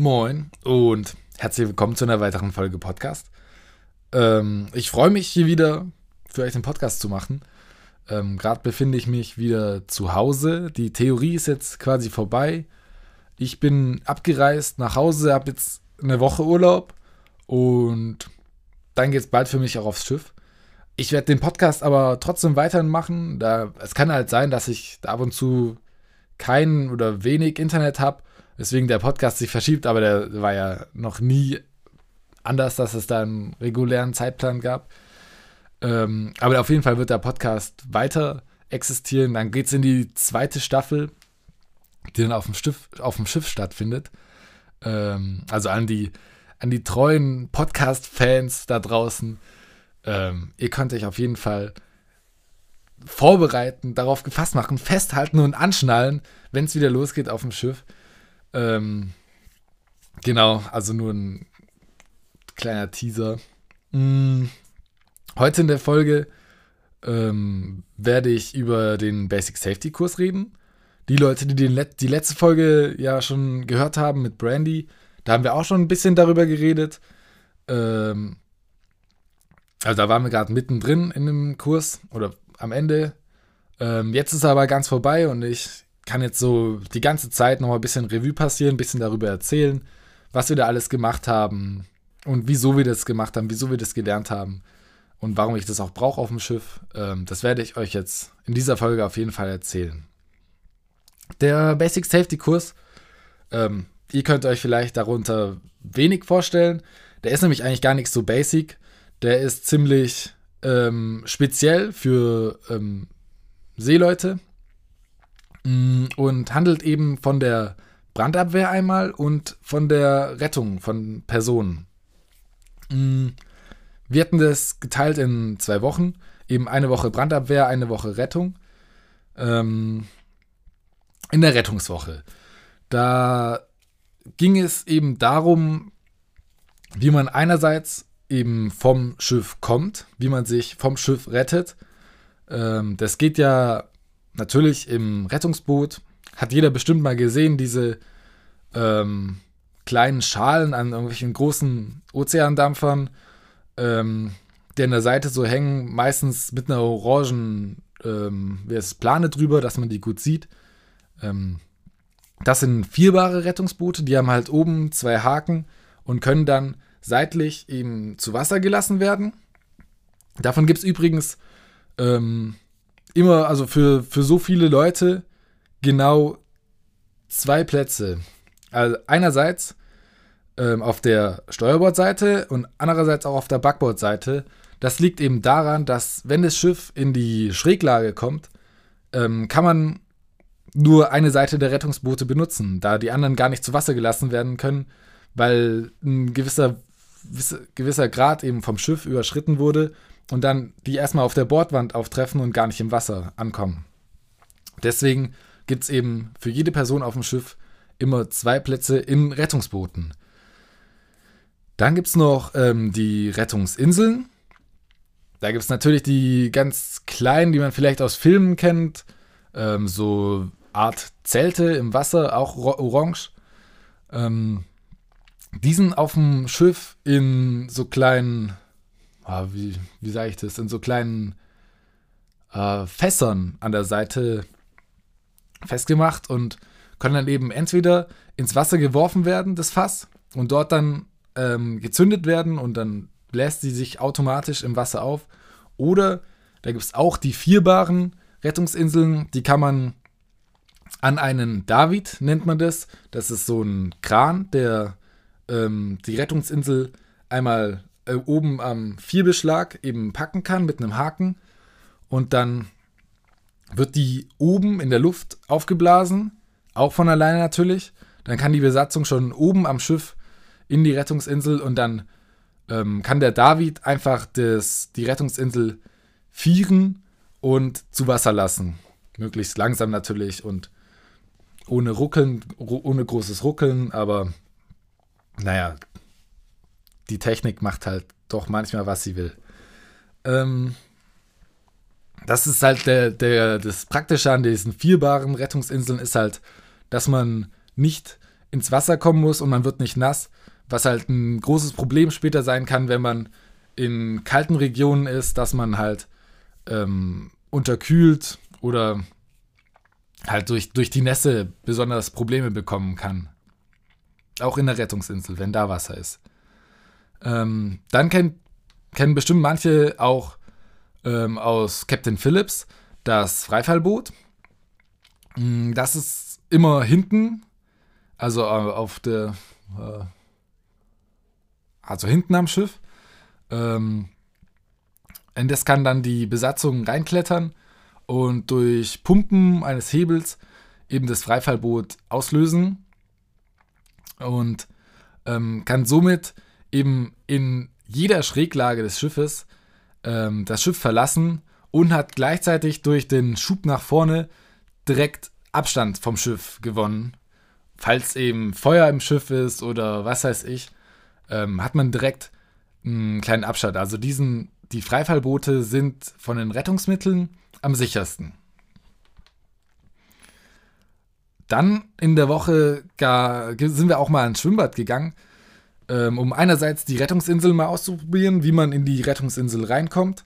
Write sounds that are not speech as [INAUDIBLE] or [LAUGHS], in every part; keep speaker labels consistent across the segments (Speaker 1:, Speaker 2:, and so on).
Speaker 1: Moin und herzlich willkommen zu einer weiteren Folge Podcast. Ähm, ich freue mich hier wieder für euch den Podcast zu machen. Ähm, Gerade befinde ich mich wieder zu Hause. Die Theorie ist jetzt quasi vorbei. Ich bin abgereist nach Hause, habe jetzt eine Woche Urlaub und dann geht es bald für mich auch aufs Schiff. Ich werde den Podcast aber trotzdem weiterhin machen. Da, es kann halt sein, dass ich ab und zu kein oder wenig Internet habe weswegen der Podcast sich verschiebt, aber der war ja noch nie anders, dass es da einen regulären Zeitplan gab. Ähm, aber auf jeden Fall wird der Podcast weiter existieren. Dann geht es in die zweite Staffel, die dann auf dem Schiff, auf dem Schiff stattfindet. Ähm, also an die, an die treuen Podcast-Fans da draußen. Ähm, ihr könnt euch auf jeden Fall vorbereiten, darauf gefasst machen, festhalten und anschnallen, wenn es wieder losgeht auf dem Schiff. Ähm, genau, also nur ein kleiner Teaser. Hm, heute in der Folge ähm, werde ich über den Basic Safety Kurs reden. Die Leute, die den Let die letzte Folge ja schon gehört haben mit Brandy, da haben wir auch schon ein bisschen darüber geredet. Ähm, also da waren wir gerade mittendrin in dem Kurs oder am Ende. Ähm, jetzt ist er aber ganz vorbei und ich kann jetzt so die ganze Zeit noch mal ein bisschen Revue passieren, ein bisschen darüber erzählen, was wir da alles gemacht haben und wieso wir das gemacht haben, wieso wir das gelernt haben und warum ich das auch brauche auf dem Schiff. Ähm, das werde ich euch jetzt in dieser Folge auf jeden Fall erzählen. Der Basic Safety Kurs, ähm, ihr könnt euch vielleicht darunter wenig vorstellen. Der ist nämlich eigentlich gar nicht so basic. Der ist ziemlich ähm, speziell für ähm, Seeleute. Mm, und handelt eben von der Brandabwehr einmal und von der Rettung von Personen. Mm, wir hatten das geteilt in zwei Wochen. Eben eine Woche Brandabwehr, eine Woche Rettung. Ähm, in der Rettungswoche. Da ging es eben darum, wie man einerseits eben vom Schiff kommt, wie man sich vom Schiff rettet. Ähm, das geht ja natürlich im Rettungsboot hat jeder bestimmt mal gesehen, diese ähm, kleinen Schalen an irgendwelchen großen Ozeandampfern, ähm, die an der Seite so hängen, meistens mit einer orangen ähm, Plane drüber, dass man die gut sieht. Ähm, das sind vierbare Rettungsboote, die haben halt oben zwei Haken und können dann seitlich eben zu Wasser gelassen werden. Davon gibt es übrigens ähm, immer, also für, für so viele Leute genau zwei Plätze. Also einerseits ähm, auf der Steuerbordseite und andererseits auch auf der Backbordseite. Das liegt eben daran, dass wenn das Schiff in die Schräglage kommt, ähm, kann man nur eine Seite der Rettungsboote benutzen, da die anderen gar nicht zu Wasser gelassen werden können, weil ein gewisser, gewisser Grad eben vom Schiff überschritten wurde und dann die erstmal auf der Bordwand auftreffen und gar nicht im Wasser ankommen. Deswegen gibt es eben für jede Person auf dem Schiff immer zwei Plätze in Rettungsbooten. Dann gibt es noch ähm, die Rettungsinseln. Da gibt es natürlich die ganz kleinen, die man vielleicht aus Filmen kennt. Ähm, so Art Zelte im Wasser, auch orange. Ähm, die sind auf dem Schiff in so kleinen wie, wie sage ich das, in so kleinen äh, Fässern an der Seite festgemacht und können dann eben entweder ins Wasser geworfen werden, das Fass, und dort dann ähm, gezündet werden und dann bläst sie sich automatisch im Wasser auf. Oder da gibt es auch die vierbaren Rettungsinseln, die kann man an einen David, nennt man das. Das ist so ein Kran, der ähm, die Rettungsinsel einmal äh, oben am Vierbeschlag eben packen kann mit einem Haken und dann wird die oben in der Luft aufgeblasen, auch von alleine natürlich. Dann kann die Besatzung schon oben am Schiff in die Rettungsinsel und dann ähm, kann der David einfach das, die Rettungsinsel vieren und zu Wasser lassen. Möglichst langsam natürlich und ohne Ruckeln, ohne großes Ruckeln, aber naja, die Technik macht halt doch manchmal, was sie will. Ähm, das ist halt der, der, das Praktische an diesen vierbaren Rettungsinseln ist halt, dass man nicht ins Wasser kommen muss und man wird nicht nass, was halt ein großes Problem später sein kann, wenn man in kalten Regionen ist, dass man halt ähm, unterkühlt oder halt durch, durch die Nässe besonders Probleme bekommen kann. Auch in der Rettungsinsel, wenn da Wasser ist. Ähm, dann kennt, kennen bestimmt manche auch ähm, aus Captain Phillips das Freifallboot. Mm, das ist immer hinten, also äh, auf der, äh, also hinten am Schiff. Ähm, das kann dann die Besatzung reinklettern und durch Pumpen eines Hebels eben das Freifallboot auslösen und ähm, kann somit eben in jeder Schräglage des Schiffes ähm, das Schiff verlassen und hat gleichzeitig durch den Schub nach vorne direkt Abstand vom Schiff gewonnen. Falls eben Feuer im Schiff ist oder was weiß ich, ähm, hat man direkt einen kleinen Abstand. Also diesen, die Freifallboote sind von den Rettungsmitteln am sichersten. Dann in der Woche gar, sind wir auch mal ins Schwimmbad gegangen, ähm, um einerseits die Rettungsinsel mal auszuprobieren, wie man in die Rettungsinsel reinkommt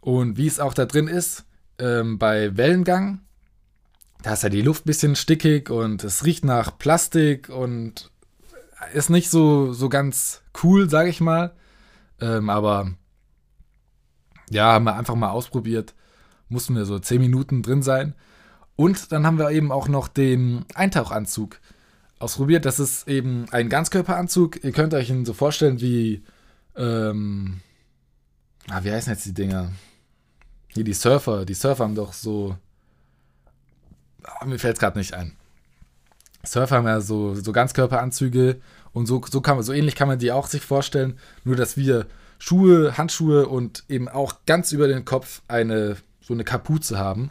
Speaker 1: und wie es auch da drin ist ähm, bei Wellengang. Da ist ja die Luft ein bisschen stickig und es riecht nach Plastik und ist nicht so, so ganz cool, sage ich mal. Ähm, aber ja, haben wir einfach mal ausprobiert. Mussten wir so 10 Minuten drin sein. Und dann haben wir eben auch noch den Eintauchanzug ausprobiert. Das ist eben ein Ganzkörperanzug. Ihr könnt euch ihn so vorstellen wie, ähm, ah, wie heißen jetzt die Dinger? Hier die Surfer. Die Surfer haben doch so, ah, mir fällt es gerade nicht ein. Surfer haben ja so, so Ganzkörperanzüge und so, so, kann man, so ähnlich kann man die auch sich vorstellen. Nur, dass wir Schuhe, Handschuhe und eben auch ganz über den Kopf eine, so eine Kapuze haben,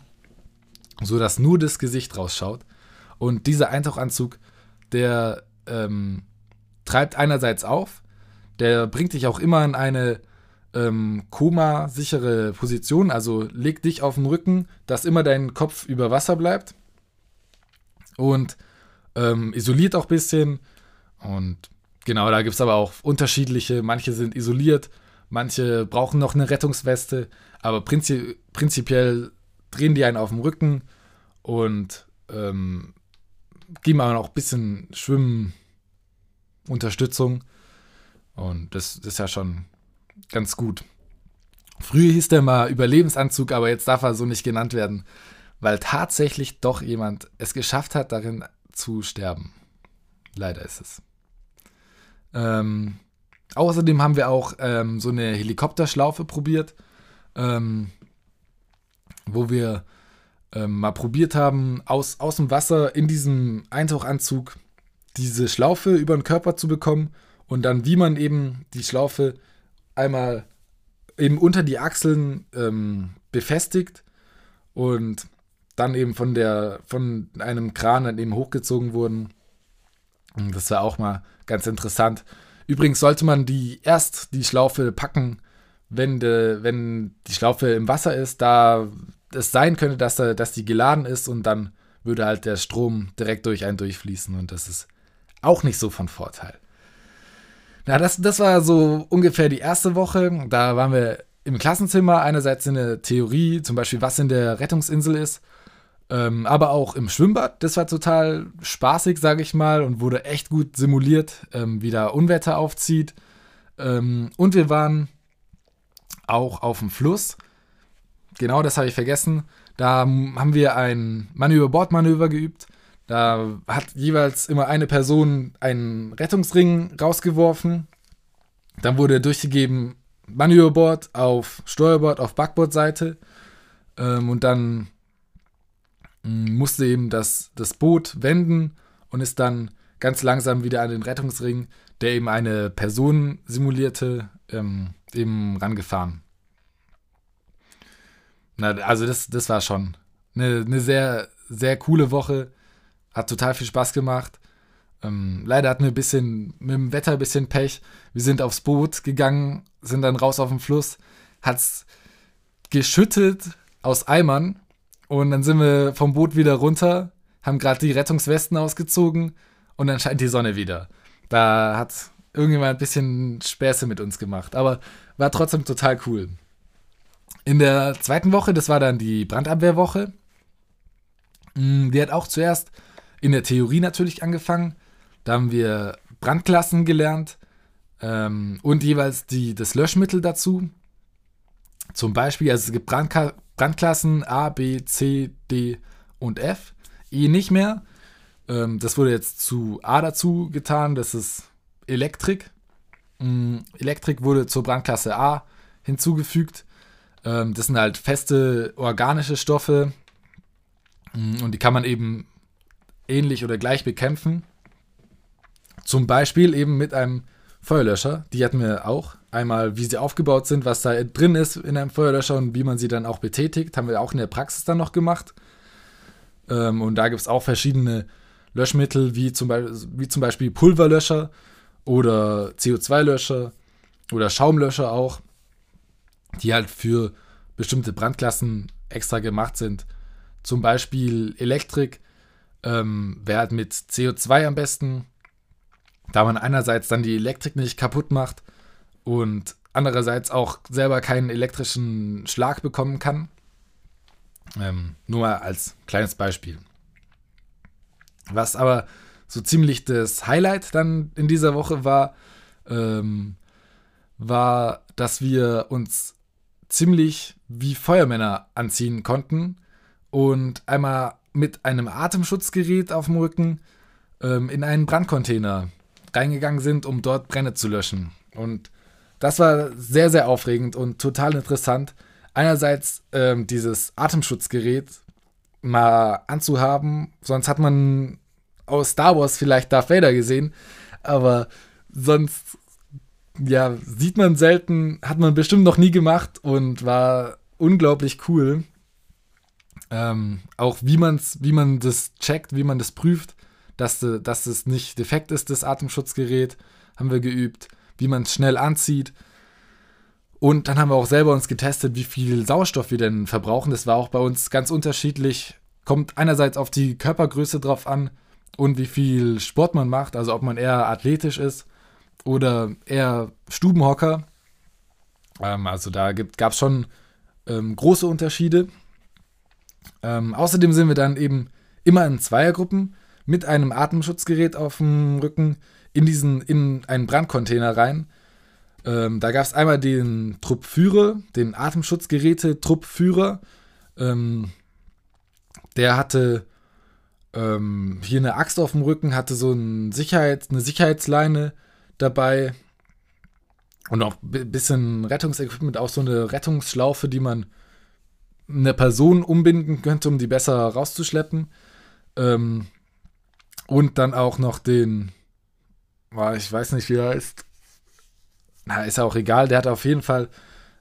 Speaker 1: sodass nur das Gesicht rausschaut. Und dieser Eintauchanzug der ähm, treibt einerseits auf, der bringt dich auch immer in eine ähm, Koma-sichere Position, also leg dich auf den Rücken, dass immer dein Kopf über Wasser bleibt und ähm, isoliert auch ein bisschen. Und genau, da gibt es aber auch unterschiedliche. Manche sind isoliert, manche brauchen noch eine Rettungsweste, aber prinzi prinzipiell drehen die einen auf dem Rücken und ähm, geben aber noch ein bisschen Schwimmunterstützung. Und das, das ist ja schon ganz gut. Früher hieß der mal Überlebensanzug, aber jetzt darf er so nicht genannt werden, weil tatsächlich doch jemand es geschafft hat, darin zu sterben. Leider ist es. Ähm, außerdem haben wir auch ähm, so eine Helikopterschlaufe probiert, ähm, wo wir ähm, mal probiert haben, aus, aus dem Wasser in diesem Eintauchanzug diese Schlaufe über den Körper zu bekommen und dann, wie man eben die Schlaufe einmal eben unter die Achseln ähm, befestigt und dann eben von der von einem Kran dann eben hochgezogen wurden. Und das war auch mal ganz interessant. Übrigens sollte man die erst die Schlaufe packen, wenn, de, wenn die Schlaufe im Wasser ist, da es sein könnte, dass, da, dass die geladen ist und dann würde halt der Strom direkt durch einen durchfließen und das ist auch nicht so von Vorteil. Na, das, das war so ungefähr die erste Woche. Da waren wir im Klassenzimmer, einerseits in der Theorie, zum Beispiel, was in der Rettungsinsel ist, ähm, aber auch im Schwimmbad. Das war total spaßig, sage ich mal, und wurde echt gut simuliert, ähm, wie da Unwetter aufzieht. Ähm, und wir waren auch auf dem Fluss Genau, das habe ich vergessen. Da haben wir ein Mann-über-Bord-Manöver geübt. Da hat jeweils immer eine Person einen Rettungsring rausgeworfen. Dann wurde durchgegeben Mann über Bord auf Steuerbord, auf Backbordseite. Ähm, und dann musste eben das, das Boot wenden und ist dann ganz langsam wieder an den Rettungsring, der eben eine Person simulierte, ähm, eben rangefahren. Na, also das, das war schon eine, eine sehr, sehr coole Woche. Hat total viel Spaß gemacht. Ähm, leider hatten wir ein bisschen mit dem Wetter ein bisschen Pech. Wir sind aufs Boot gegangen, sind dann raus auf den Fluss, hat's geschüttet aus Eimern und dann sind wir vom Boot wieder runter, haben gerade die Rettungswesten ausgezogen und dann scheint die Sonne wieder. Da hat irgendjemand ein bisschen Späße mit uns gemacht, aber war trotzdem total cool. In der zweiten Woche, das war dann die Brandabwehrwoche, mm, die hat auch zuerst in der Theorie natürlich angefangen. Da haben wir Brandklassen gelernt ähm, und jeweils die, das Löschmittel dazu. Zum Beispiel, also es gibt Brandka Brandklassen A, B, C, D und F. E nicht mehr. Ähm, das wurde jetzt zu A dazu getan. Das ist Elektrik. Ähm, Elektrik wurde zur Brandklasse A hinzugefügt. Ähm, das sind halt feste organische Stoffe. Ähm, und die kann man eben ähnlich oder gleich bekämpfen. Zum Beispiel eben mit einem Feuerlöscher. Die hatten wir auch. Einmal, wie sie aufgebaut sind, was da drin ist in einem Feuerlöscher und wie man sie dann auch betätigt, haben wir auch in der Praxis dann noch gemacht. Ähm, und da gibt es auch verschiedene Löschmittel, wie zum, wie zum Beispiel Pulverlöscher oder CO2-Löscher oder Schaumlöscher auch, die halt für bestimmte Brandklassen extra gemacht sind. Zum Beispiel Elektrik ähm, wäre halt mit CO2 am besten, da man einerseits dann die Elektrik nicht kaputt macht und andererseits auch selber keinen elektrischen Schlag bekommen kann. Ähm, nur als kleines Beispiel. Was aber so ziemlich das Highlight dann in dieser Woche war, ähm, war, dass wir uns ziemlich wie Feuermänner anziehen konnten und einmal mit einem Atemschutzgerät auf dem Rücken ähm, in einen Brandcontainer reingegangen sind, um dort Brände zu löschen. Und das war sehr, sehr aufregend und total interessant. Einerseits ähm, dieses Atemschutzgerät mal anzuhaben, sonst hat man aus Star Wars vielleicht Darth Vader gesehen, aber sonst ja, sieht man selten, hat man bestimmt noch nie gemacht und war unglaublich cool. Ähm, auch wie, man's, wie man das checkt, wie man das prüft, dass, dass es nicht defekt ist, das Atemschutzgerät, haben wir geübt, wie man es schnell anzieht. Und dann haben wir auch selber uns getestet, wie viel Sauerstoff wir denn verbrauchen. Das war auch bei uns ganz unterschiedlich. Kommt einerseits auf die Körpergröße drauf an und wie viel Sport man macht, also ob man eher athletisch ist oder eher Stubenhocker. Ähm, also da gab es schon ähm, große Unterschiede. Ähm, außerdem sind wir dann eben immer in Zweiergruppen mit einem Atemschutzgerät auf dem Rücken in diesen in einen Brandcontainer rein. Ähm, da gab es einmal den Truppführer, den Atemschutzgeräte-Truppführer. Ähm, der hatte ähm, hier eine Axt auf dem Rücken, hatte so ein Sicherheits-, eine Sicherheitsleine dabei und auch ein bisschen Rettungsequipment, auch so eine Rettungsschlaufe, die man eine Person umbinden könnte, um die besser rauszuschleppen. Ähm, und dann auch noch den, ich weiß nicht, wie er ist. Na, ist auch egal. Der hat auf jeden Fall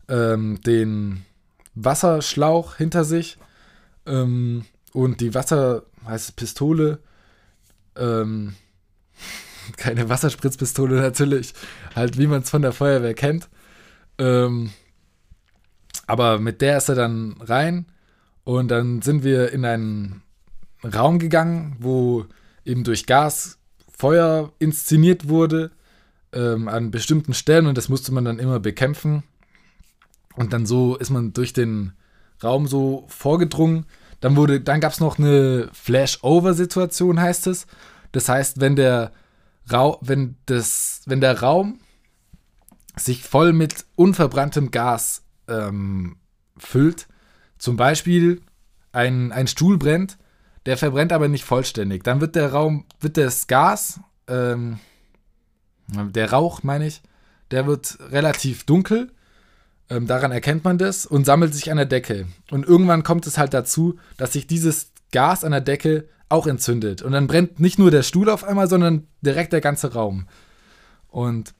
Speaker 1: ähm, den Wasserschlauch hinter sich ähm, und die Wasser, heißt Pistole. Ähm, keine Wasserspritzpistole natürlich, halt wie man es von der Feuerwehr kennt. Ähm, aber mit der ist er dann rein und dann sind wir in einen Raum gegangen, wo eben durch Gas Feuer inszeniert wurde ähm, an bestimmten Stellen und das musste man dann immer bekämpfen. Und dann so ist man durch den Raum so vorgedrungen. Dann wurde, dann gab es noch eine Flash-Over-Situation, heißt es. Das heißt, wenn der Wenn das, wenn der Raum sich voll mit unverbranntem Gas ähm, füllt. Zum Beispiel ein, ein Stuhl brennt, der verbrennt aber nicht vollständig. Dann wird der Raum, wird das Gas, ähm, der Rauch meine ich, der wird relativ dunkel. Ähm, daran erkennt man das und sammelt sich an der Decke. Und irgendwann kommt es halt dazu, dass sich dieses Gas an der Decke auch entzündet. Und dann brennt nicht nur der Stuhl auf einmal, sondern direkt der ganze Raum. Und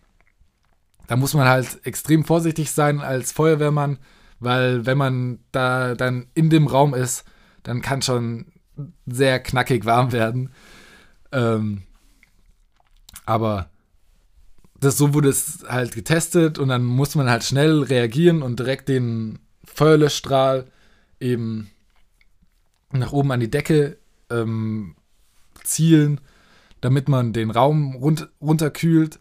Speaker 1: da muss man halt extrem vorsichtig sein als Feuerwehrmann, weil wenn man da dann in dem Raum ist, dann kann schon sehr knackig warm werden. Ähm, aber das, so wurde es halt getestet und dann muss man halt schnell reagieren und direkt den Feuerlöschstrahl eben nach oben an die Decke ähm, zielen, damit man den Raum run runterkühlt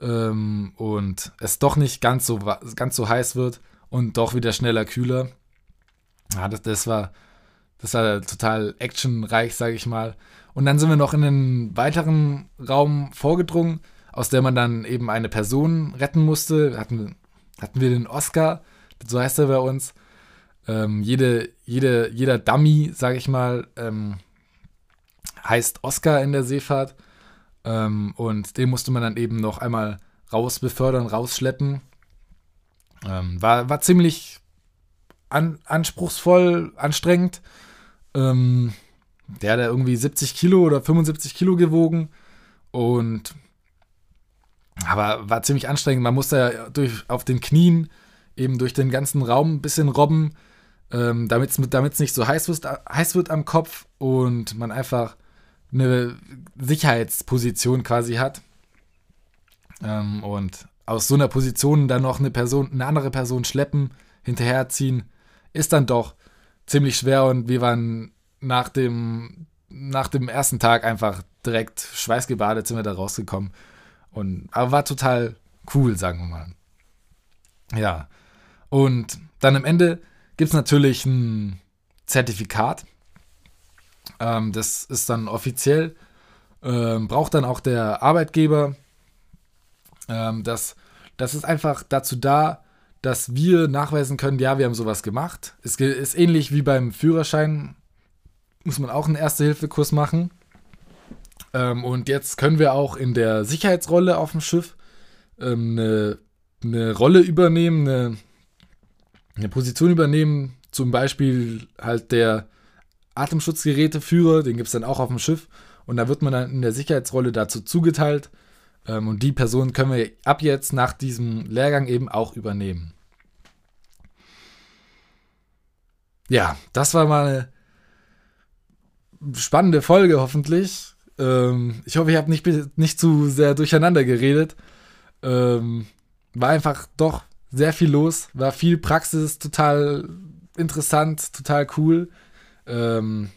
Speaker 1: ähm, und es doch nicht ganz so, ganz so heiß wird und doch wieder schneller kühler. Ja, das, das war das war total actionreich, sage ich mal. Und dann sind wir noch in einen weiteren Raum vorgedrungen, aus der man dann eben eine Person retten musste. Hatten, hatten wir den Oscar, so heißt er bei uns. Ähm, jede, jede, jeder Dummy, sage ich mal, ähm, heißt Oscar in der Seefahrt. Ähm, und den musste man dann eben noch einmal raus befördern, rausschleppen. Ähm, war, war ziemlich an, anspruchsvoll, anstrengend. Ähm, der hat irgendwie 70 Kilo oder 75 Kilo gewogen und aber war ziemlich anstrengend. Man musste ja durch, auf den Knien eben durch den ganzen Raum ein bisschen robben, ähm, damit es nicht so heiß wird, heiß wird am Kopf und man einfach eine Sicherheitsposition quasi hat. Ähm, und aus so einer Position dann noch eine Person, eine andere Person schleppen, hinterherziehen, ist dann doch ziemlich schwer und wir waren nach dem, nach dem ersten Tag einfach direkt schweißgebadet sind wir da rausgekommen. Und, aber war total cool, sagen wir mal. Ja. Und dann am Ende gibt es natürlich ein Zertifikat. Ähm, das ist dann offiziell. Ähm, braucht dann auch der Arbeitgeber. Ähm, das, das ist einfach dazu da, dass wir nachweisen können, ja, wir haben sowas gemacht. Es ist ähnlich wie beim Führerschein, muss man auch einen Erste-Hilfe-Kurs machen. Ähm, und jetzt können wir auch in der Sicherheitsrolle auf dem Schiff ähm, eine, eine, Rolle übernehmen, eine, eine Position übernehmen. Zum Beispiel halt der Atemschutzgeräteführer, den gibt es dann auch auf dem Schiff. Und da wird man dann in der Sicherheitsrolle dazu zugeteilt. Ähm, und die Person können wir ab jetzt nach diesem Lehrgang eben auch übernehmen. Ja, das war mal eine spannende Folge, hoffentlich. Ähm, ich hoffe, ich habe nicht, nicht zu sehr durcheinander geredet. Ähm, war einfach doch sehr viel los, war viel Praxis, total interessant, total cool. Ähm,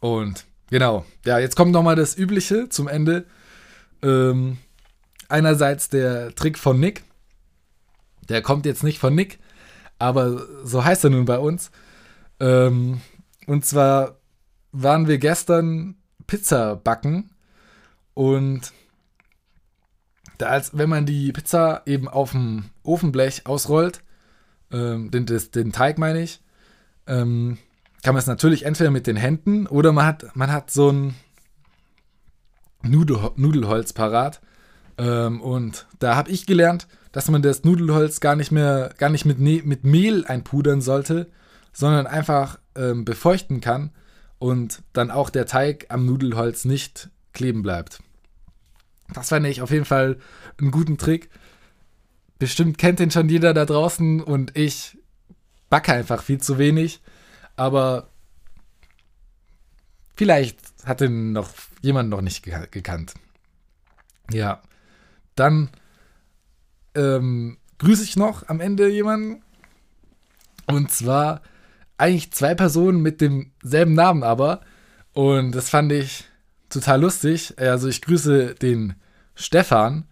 Speaker 1: und genau, ja, jetzt kommt nochmal das Übliche zum Ende. Ähm, einerseits der Trick von Nick. Der kommt jetzt nicht von Nick, aber so heißt er nun bei uns. Ähm, und zwar waren wir gestern Pizza backen und da als wenn man die Pizza eben auf dem Ofenblech ausrollt, ähm, den, den Teig meine ich, ähm, kann man es natürlich entweder mit den Händen oder man hat, man hat so ein Nudel, Nudelholz parat. Ähm, und da habe ich gelernt, dass man das Nudelholz gar nicht mehr, gar nicht mit, ne mit Mehl einpudern sollte, sondern einfach ähm, befeuchten kann und dann auch der Teig am Nudelholz nicht kleben bleibt. Das fand ich auf jeden Fall einen guten Trick. Bestimmt kennt den schon jeder da draußen und ich backe einfach viel zu wenig. Aber vielleicht hat den noch jemand noch nicht gekannt. Ja. Dann ähm, grüße ich noch am Ende jemanden. Und zwar eigentlich zwei Personen mit demselben Namen aber. Und das fand ich total lustig. Also ich grüße den Stefan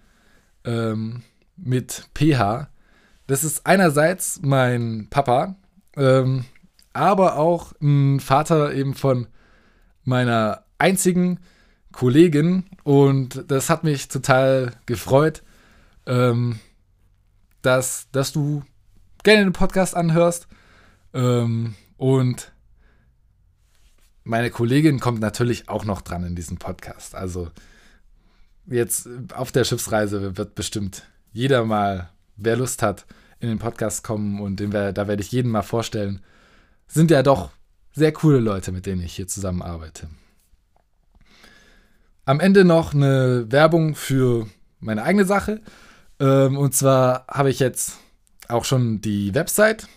Speaker 1: ähm, mit PH. Das ist einerseits mein Papa, ähm, aber auch ein Vater eben von meiner einzigen Kollegin. Und das hat mich total gefreut, ähm, dass, dass du gerne den Podcast anhörst. Ähm, und meine Kollegin kommt natürlich auch noch dran in diesem Podcast. Also jetzt auf der Schiffsreise wird bestimmt jeder mal, wer Lust hat, in den Podcast kommen und den, da werde ich jeden mal vorstellen. Sind ja doch sehr coole Leute, mit denen ich hier zusammenarbeite. Am Ende noch eine Werbung für meine eigene Sache. Ähm, und zwar habe ich jetzt auch schon die Website.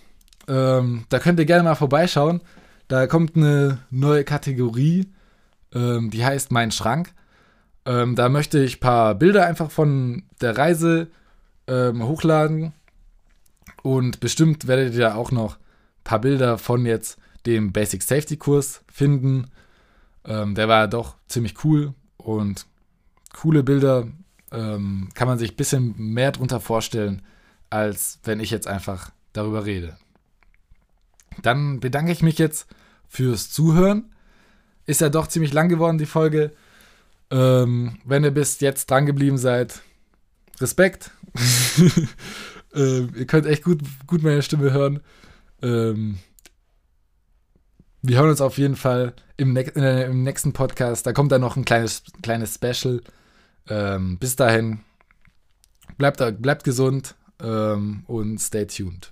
Speaker 1: Ähm, da könnt ihr gerne mal vorbeischauen. Da kommt eine neue Kategorie, ähm, die heißt Mein Schrank. Da möchte ich ein paar Bilder einfach von der Reise hochladen. Und bestimmt werdet ihr auch noch paar Bilder von jetzt dem Basic Safety Kurs finden. Ähm, der war doch ziemlich cool und coole Bilder ähm, kann man sich ein bisschen mehr drunter vorstellen, als wenn ich jetzt einfach darüber rede. Dann bedanke ich mich jetzt fürs Zuhören. Ist ja doch ziemlich lang geworden, die Folge. Ähm, wenn ihr bis jetzt dran geblieben seid, Respekt. [LAUGHS] ähm, ihr könnt echt gut, gut meine Stimme hören. Ähm, wir hören uns auf jeden Fall im, ne äh, im, nächsten Podcast. Da kommt dann noch ein kleines, kleines Special. Ähm, bis dahin, bleibt, bleibt gesund ähm, und stay tuned.